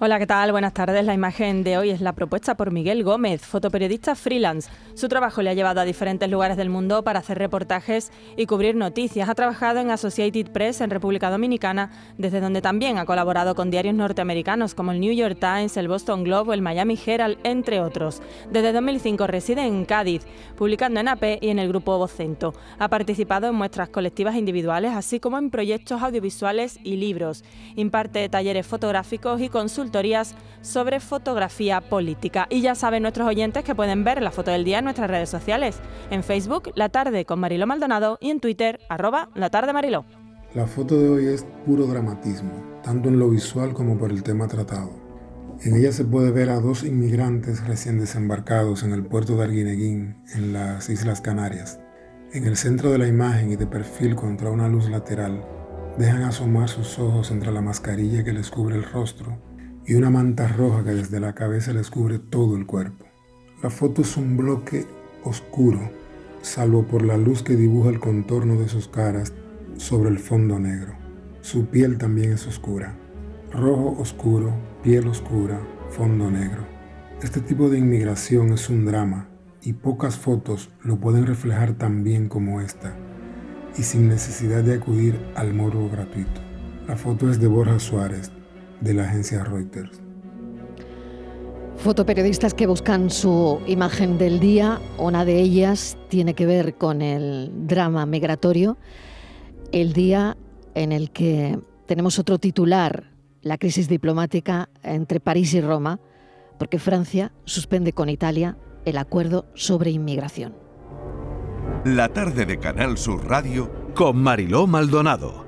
Hola, ¿qué tal? Buenas tardes. La imagen de hoy es la propuesta por Miguel Gómez, fotoperiodista freelance. Su trabajo le ha llevado a diferentes lugares del mundo para hacer reportajes y cubrir noticias. Ha trabajado en Associated Press en República Dominicana, desde donde también ha colaborado con diarios norteamericanos como el New York Times, el Boston Globe o el Miami Herald, entre otros. Desde 2005 reside en Cádiz, publicando en AP y en el grupo Vocento. Ha participado en muestras colectivas individuales, así como en proyectos audiovisuales y libros. Imparte talleres fotográficos y consultas sobre fotografía política. Y ya saben nuestros oyentes que pueden ver la foto del día en nuestras redes sociales. En Facebook, La Tarde con Mariló Maldonado y en Twitter, arroba La Tarde Mariló. La foto de hoy es puro dramatismo, tanto en lo visual como por el tema tratado. En ella se puede ver a dos inmigrantes recién desembarcados en el puerto de Arguineguín, en las Islas Canarias. En el centro de la imagen y de perfil contra una luz lateral, dejan asomar sus ojos entre la mascarilla que les cubre el rostro y una manta roja que desde la cabeza les cubre todo el cuerpo. La foto es un bloque oscuro, salvo por la luz que dibuja el contorno de sus caras sobre el fondo negro. Su piel también es oscura. Rojo oscuro, piel oscura, fondo negro. Este tipo de inmigración es un drama y pocas fotos lo pueden reflejar tan bien como esta y sin necesidad de acudir al morbo gratuito. La foto es de Borja Suárez, de la agencia Reuters. Fotoperiodistas que buscan su imagen del día, una de ellas tiene que ver con el drama migratorio, el día en el que tenemos otro titular, la crisis diplomática entre París y Roma, porque Francia suspende con Italia el acuerdo sobre inmigración. La tarde de Canal Sur Radio con Mariló Maldonado